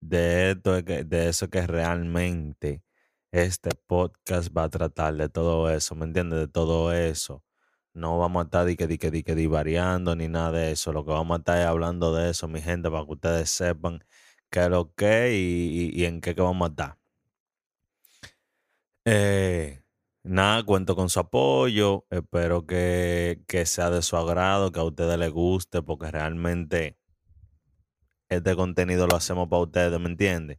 de, esto, de eso que realmente este podcast va a tratar de todo eso, ¿me entiendes? De todo eso. No vamos a estar di que, di que, di que, variando ni nada de eso. Lo que vamos a estar es hablando de eso, mi gente, para que ustedes sepan qué es lo que y, y, en qué que vamos a estar. Eh, nada, cuento con su apoyo. Espero que, que sea de su agrado, que a ustedes les guste, porque realmente este contenido lo hacemos para ustedes, ¿me entiendes?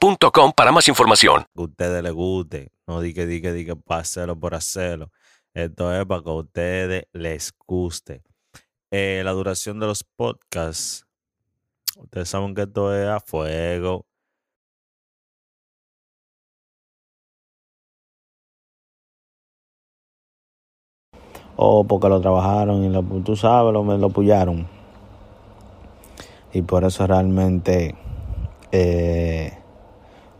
para más información. Que a ustedes les guste, no di que di que di que para hacerlo por hacerlo. Esto es para que a ustedes les guste. Eh, la duración de los podcasts, ustedes saben que esto es a fuego. O porque lo trabajaron y lo, tú sabes, lo, me lo pullaron. Y por eso realmente eh,